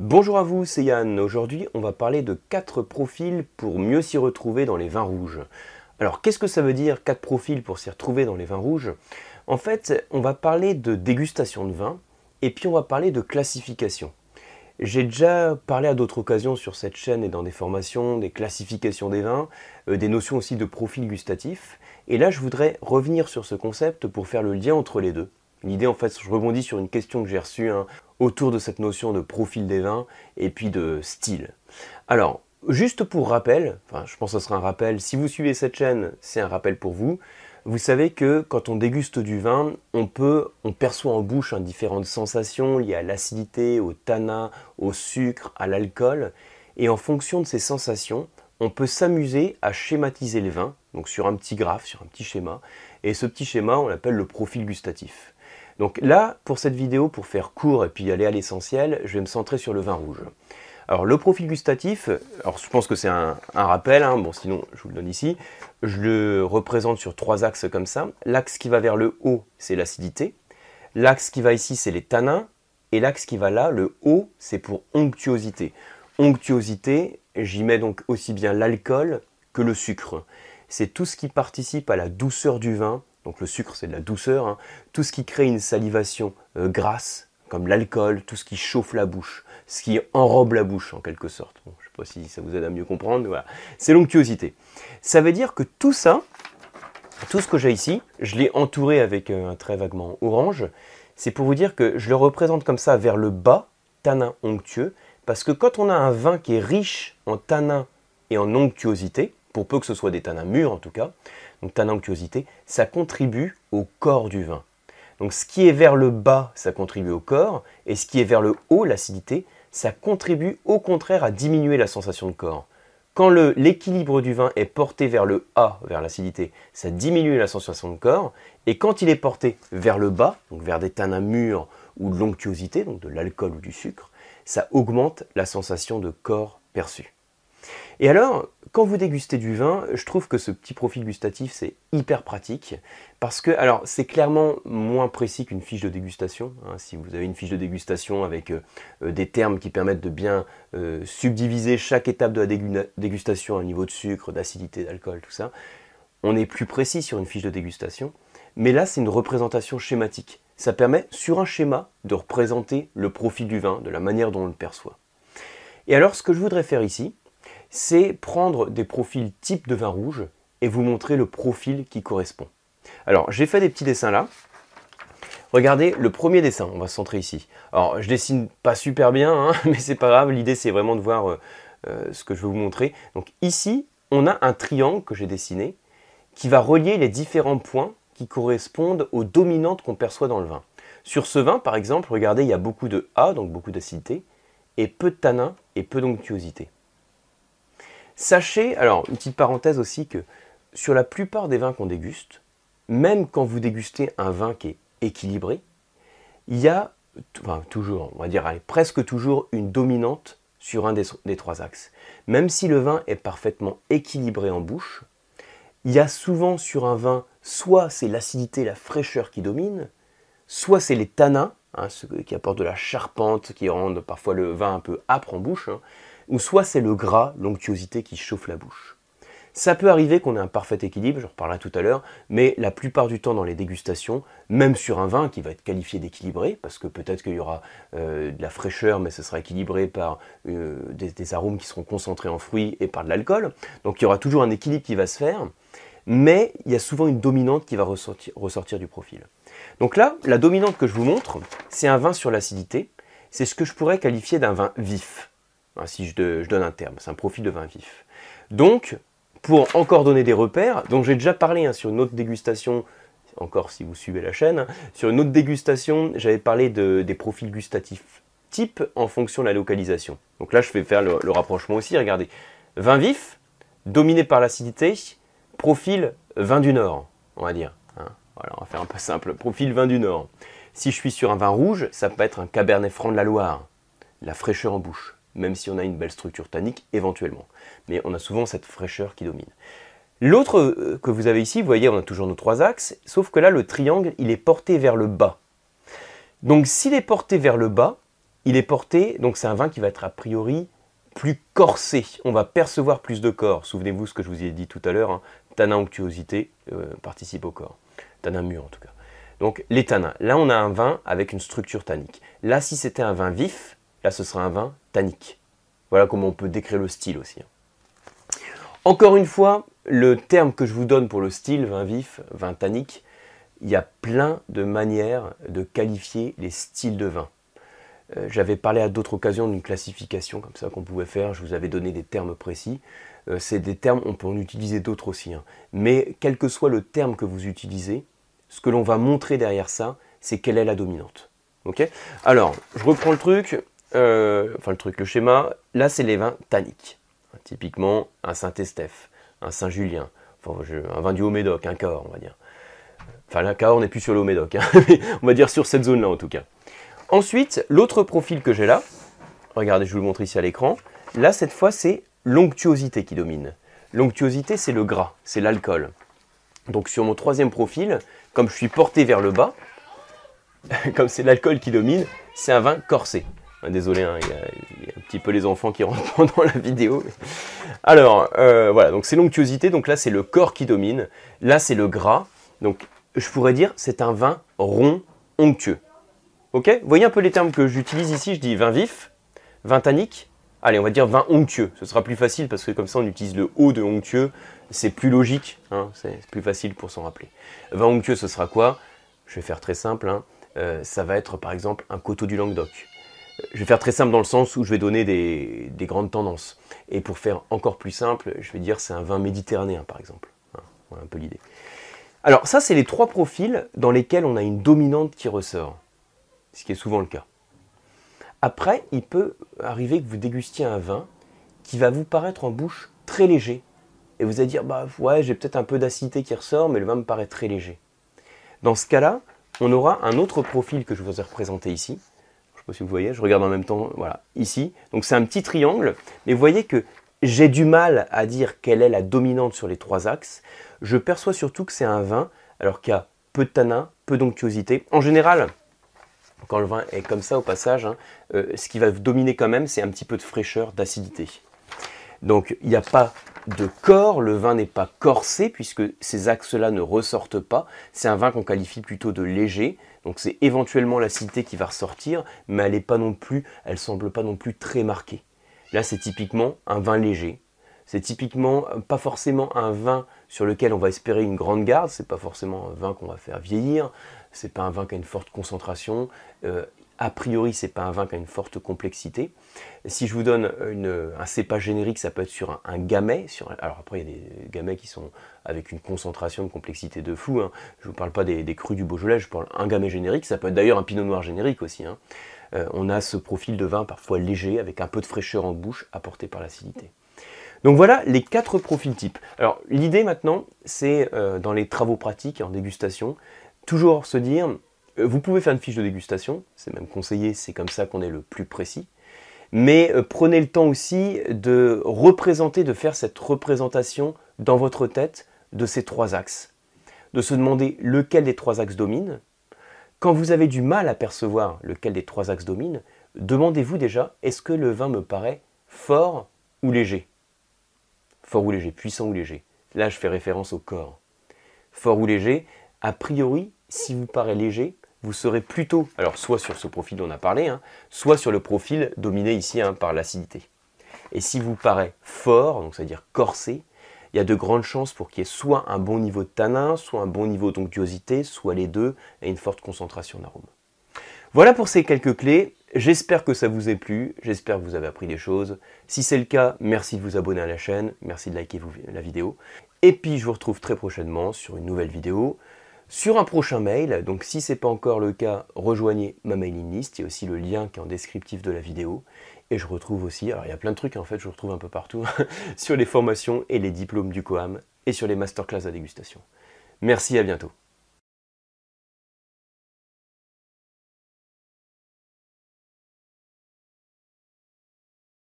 Bonjour à vous, c'est Yann. Aujourd'hui, on va parler de 4 profils pour mieux s'y retrouver dans les vins rouges. Alors, qu'est-ce que ça veut dire 4 profils pour s'y retrouver dans les vins rouges? En fait, on va parler de dégustation de vin et puis on va parler de classification. J'ai déjà parlé à d'autres occasions sur cette chaîne et dans des formations des classifications des vins, euh, des notions aussi de profil gustatif. Et là, je voudrais revenir sur ce concept pour faire le lien entre les deux. L'idée, en fait, je rebondis sur une question que j'ai reçue hein, autour de cette notion de profil des vins et puis de style. Alors, juste pour rappel, enfin, je pense que ce sera un rappel, si vous suivez cette chaîne, c'est un rappel pour vous. Vous savez que quand on déguste du vin, on peut, on perçoit en bouche hein, différentes sensations liées à l'acidité, au tanin, au sucre, à l'alcool. Et en fonction de ces sensations, on peut s'amuser à schématiser les vins, donc sur un petit graphe, sur un petit schéma. Et ce petit schéma, on l'appelle le profil gustatif. Donc là, pour cette vidéo, pour faire court et puis aller à l'essentiel, je vais me centrer sur le vin rouge. Alors le profil gustatif, alors je pense que c'est un, rappel, hein. bon sinon je vous le donne ici, je le représente sur trois axes comme ça. L'axe qui va vers le haut, c'est l'acidité. L'axe qui va ici, c'est les tanins. Et l'axe qui va là, le haut, c'est pour onctuosité. Onctuosité, j'y mets donc aussi bien l'alcool que le sucre. C'est tout ce qui participe à la douceur du vin. Donc le sucre, c'est de la douceur. Hein. Tout ce qui crée une salivation euh, grasse, comme l'alcool, tout ce qui chauffe la bouche, ce qui enrobe la bouche en quelque sorte. je ne sais pas si ça vous aide à mieux comprendre, voilà. C'est l'onctuosité. Ça veut dire que tout ça, tout ce que j'ai ici, je l'ai entouré avec euh, un trait vaguement orange. C'est pour vous dire que je le représente comme ça vers le bas, tanin onctueux, parce que quand on a un vin qui est riche en tanin et en onctuosité, pour peu que ce soit des tanins mûrs en tout cas, donc tanin onctuosité, ça contribue au corps du vin. Donc ce qui est vers le bas, ça contribue au corps, et ce qui est vers le haut, l'acidité, ça contribue au contraire à diminuer la sensation de corps. Quand l'équilibre du vin est porté vers le A, vers l'acidité, ça diminue la sensation de corps, et quand il est porté vers le bas, donc vers des tanins mûrs ou de l'onctuosité, donc de l'alcool ou du sucre, ça augmente la sensation de corps perçue. Et alors, quand vous dégustez du vin, je trouve que ce petit profil gustatif, c'est hyper pratique. Parce que, alors, c'est clairement moins précis qu'une fiche de dégustation. Hein. si vous avez une fiche de dégustation avec euh, euh, des termes qui permettent de bien euh, subdiviser chaque étape de la dégustation à niveau de sucre, d'acidité, d'alcool, tout ça, on est plus précis sur une fiche de dégustation. Mais là, c'est une représentation schématique. Ça permet, sur un schéma, de représenter le profil du vin, de la manière dont on le perçoit. Et alors, ce que je voudrais faire ici, c'est prendre des profils type de vin rouge et vous montrer le profil qui correspond. Alors, j'ai fait des petits dessins là. Regardez le premier dessin, on va se centrer ici. Alors, je dessine pas super bien, hein, mais c'est pas grave, l'idée c'est vraiment de voir euh, euh, ce que je vais vous montrer. Donc ici, on a un triangle que j'ai dessiné qui va relier les différents points qui correspondent aux dominantes qu'on perçoit dans le vin. Sur ce vin, par exemple, regardez, il y a beaucoup de A, donc beaucoup d'acidité, et peu de tanin et peu d'onctuosité. Sachez, alors une petite parenthèse aussi, que sur la plupart des vins qu'on déguste, même quand vous dégustez un vin qui est équilibré, il y a toujours, on va dire presque toujours une dominante sur un des, trois axes. Même si le vin est parfaitement équilibré en bouche, il y a souvent sur un vin, soit c'est l'acidité, la fraîcheur qui domine, soit c'est les tanins, hein, ce qui apportent de la charpente, qui rendent parfois le vin un peu âpre en bouche, hein, ou soit c'est le gras, l'onctuosité qui chauffe la bouche. Ça peut arriver qu'on ait un parfait équilibre, je reparlerai tout à l'heure, mais la plupart du temps dans les dégustations, même sur un vin qui va être qualifié d'équilibré, parce que peut-être qu'il y aura euh, de la fraîcheur, mais ce sera équilibré par euh, des, arômes qui seront concentrés en fruits et par de l'alcool, donc il y aura toujours un équilibre qui va se faire, mais il y a souvent une dominante qui va ressortir du profil. Donc là, la dominante que je vous montre, c'est un vin sur l'acidité, c'est ce que je pourrais qualifier d'un vin vif. Hein, si je, donne un terme, c'est un profil de vin vif. Donc, pour encore donner des repères, donc j'ai déjà parlé hein, sur une autre dégustation, encore si vous suivez la chaîne, sur une autre dégustation, j'avais parlé de, des profils gustatifs type en fonction de la localisation. Donc là, je vais faire le, rapprochement aussi. Regardez, vin vif, dominé par l'acidité, profil vin du Nord, on va dire. Hein. Voilà, on va faire un peu simple. Profil vin du Nord. Si je suis sur un vin rouge, ça peut être un Cabernet Franc de la Loire, la fraîcheur en bouche même si on a une belle structure tannique éventuellement. Mais on a souvent cette fraîcheur qui domine. L'autre euh, que vous avez ici, vous voyez, on a toujours nos trois axes, sauf que là, le triangle, il est porté vers le bas. Donc s'il est porté vers le bas, il est porté, donc c'est un vin qui va être a priori plus corsé. On va percevoir plus de corps. Souvenez-vous ce que je vous ai dit tout à l'heure, hein. onctuosité euh, participe au corps. Tanin mûr en tout cas. Donc les tanins. Là on a un vin avec une structure tannique. Là si c'était un vin vif, là ce sera un vin tannique. Voilà comment on peut décrire le style aussi. Hein. Encore une fois, le terme que je vous donne pour le style, vin vif, vin tannique, il y a plein de manières de qualifier les styles de vin. Euh, j'avais parlé à d'autres occasions d'une classification comme ça qu'on pouvait faire, je vous avais donné des termes précis. Euh, c'est des termes, on peut en utiliser d'autres aussi. Hein. Mais quel que soit le terme que vous utilisez, ce que l'on va montrer derrière ça, c'est quelle est la dominante. Ok? Alors, je reprends le truc, euh, enfin le truc, le schéma. Là, c'est les vins tanniques. Typiquement, un Saint-Estèphe, un Saint-Julien, un vin du Haut-Médoc, un Cahors, on va dire. Enfin, là, Cahors n'est plus sur le Haut-Médoc, hein, on va dire sur cette zone-là en tout cas. Ensuite, l'autre profil que j'ai là, regardez, je vous le montre ici à l'écran. Là, cette fois, c'est l'onctuosité qui domine. L'onctuosité, c'est le gras, c'est l'alcool. Donc sur mon troisième profil, comme je suis porté vers le bas, comme c'est l'alcool qui domine, c'est un vin corsé. Désolé, hein, il, y a, un petit peu les enfants qui rentrent pendant la vidéo. Alors, euh, voilà, donc c'est l'onctuosité, donc là c'est le corps qui domine. Là c'est le gras, donc je pourrais dire c'est un vin rond, onctueux. Ok? Vous voyez un peu les termes que j'utilise ici, je dis vin vif, vin tannique, allez on va dire vin onctueux, ce sera plus facile parce que comme ça on utilise le haut de onctueux, c'est plus logique, hein, c'est plus facile pour s'en rappeler. Vin onctueux ce sera quoi? Je vais faire très simple, hein. euh, ça va être par exemple un coteau du Languedoc. Je vais faire très simple dans le sens où je vais donner des, grandes tendances. Et pour faire encore plus simple, je vais dire c'est un vin méditerranéen par exemple. Hein, voilà un peu l'idée. Alors ça c'est les trois profils dans lesquels on a une dominante qui ressort ce qui est souvent le cas. Après, il peut arriver que vous dégustiez un vin qui va vous paraître en bouche très léger. Et vous allez dire, bah ouais, j'ai peut-être un peu d'acidité qui ressort, mais le vin me paraît très léger. Dans ce cas-là, on aura un autre profil que je vous ai représenté ici. Si vous voyez, je regarde en même temps, voilà, ici. Donc c'est un petit triangle, mais vous voyez que j'ai du mal à dire quelle est la dominante sur les trois axes. Je perçois surtout que c'est un vin, alors qu'il y a peu de tanin, peu d'onctuosité. En général, quand le vin est comme ça au passage, hein, euh, ce qui va dominer quand même, c'est un petit peu de fraîcheur, d'acidité. Donc il n'y a pas de corps, le vin n'est pas corsé puisque ces axes-là ne ressortent pas. C'est un vin qu'on qualifie plutôt de léger, donc c'est éventuellement l'acidité qui va ressortir, mais elle n'est pas non plus, elle semble pas non plus très marquée. Là c'est typiquement un vin léger. C'est typiquement pas forcément un vin sur lequel on va espérer une grande garde, c'est pas forcément un vin qu'on va faire vieillir, c'est pas un vin qui a une forte concentration. Euh, a priori, c'est pas un vin qui a une forte complexité. Si je vous donne un cépage générique, ça peut être sur un, gamay. alors après, il y a des gamets qui sont avec une concentration de complexité de fou. Hein. Je ne vous parle pas des, crus du Beaujolais, je parle un gamay générique. Ça peut être d'ailleurs un pinot noir générique aussi. Hein. Euh, on a ce profil de vin parfois léger, avec un peu de fraîcheur en bouche, apporté par l'acidité. Donc voilà les quatre profils types. Alors l'idée maintenant, c'est euh, dans les travaux pratiques en dégustation, toujours se dire, vous pouvez faire une fiche de dégustation, c'est même conseillé, c'est comme ça qu'on est le plus précis. Mais euh, prenez le temps aussi de représenter, de faire cette représentation dans votre tête de ces trois axes. De se demander lequel des trois axes domine. Quand vous avez du mal à percevoir lequel des trois axes domine, demandez-vous déjà est-ce que le vin me paraît fort ou léger? Fort ou léger, puissant ou léger. Là, je fais référence au corps. Fort ou léger, a priori, si vous paraît léger, vous serez plutôt, alors soit sur ce profil dont on a parlé, hein, soit sur le profil dominé ici hein, par l'acidité. Et si vous paraît fort, donc c'est-à-dire corsé, il y a de grandes chances pour qu'il y ait soit un bon niveau de tanin, soit un bon niveau d'onctuosité, soit les deux, et une forte concentration d'arôme. Voilà pour ces quelques clés. J'espère que ça vous a plu, j'espère que vous avez appris des choses. Si c'est le cas, merci de vous abonner à la chaîne, merci de liker la vidéo. Et puis je vous retrouve très prochainement sur une nouvelle vidéo sur un prochain mail. Donc si ce n'est pas encore le cas, rejoignez ma mailing list. Il y a aussi le lien qui est en descriptif de la vidéo. Et je retrouve aussi, alors il y a plein de trucs en fait, je retrouve un peu partout, sur les formations et les diplômes du COAM et sur les masterclass à dégustation. Merci, à bientôt.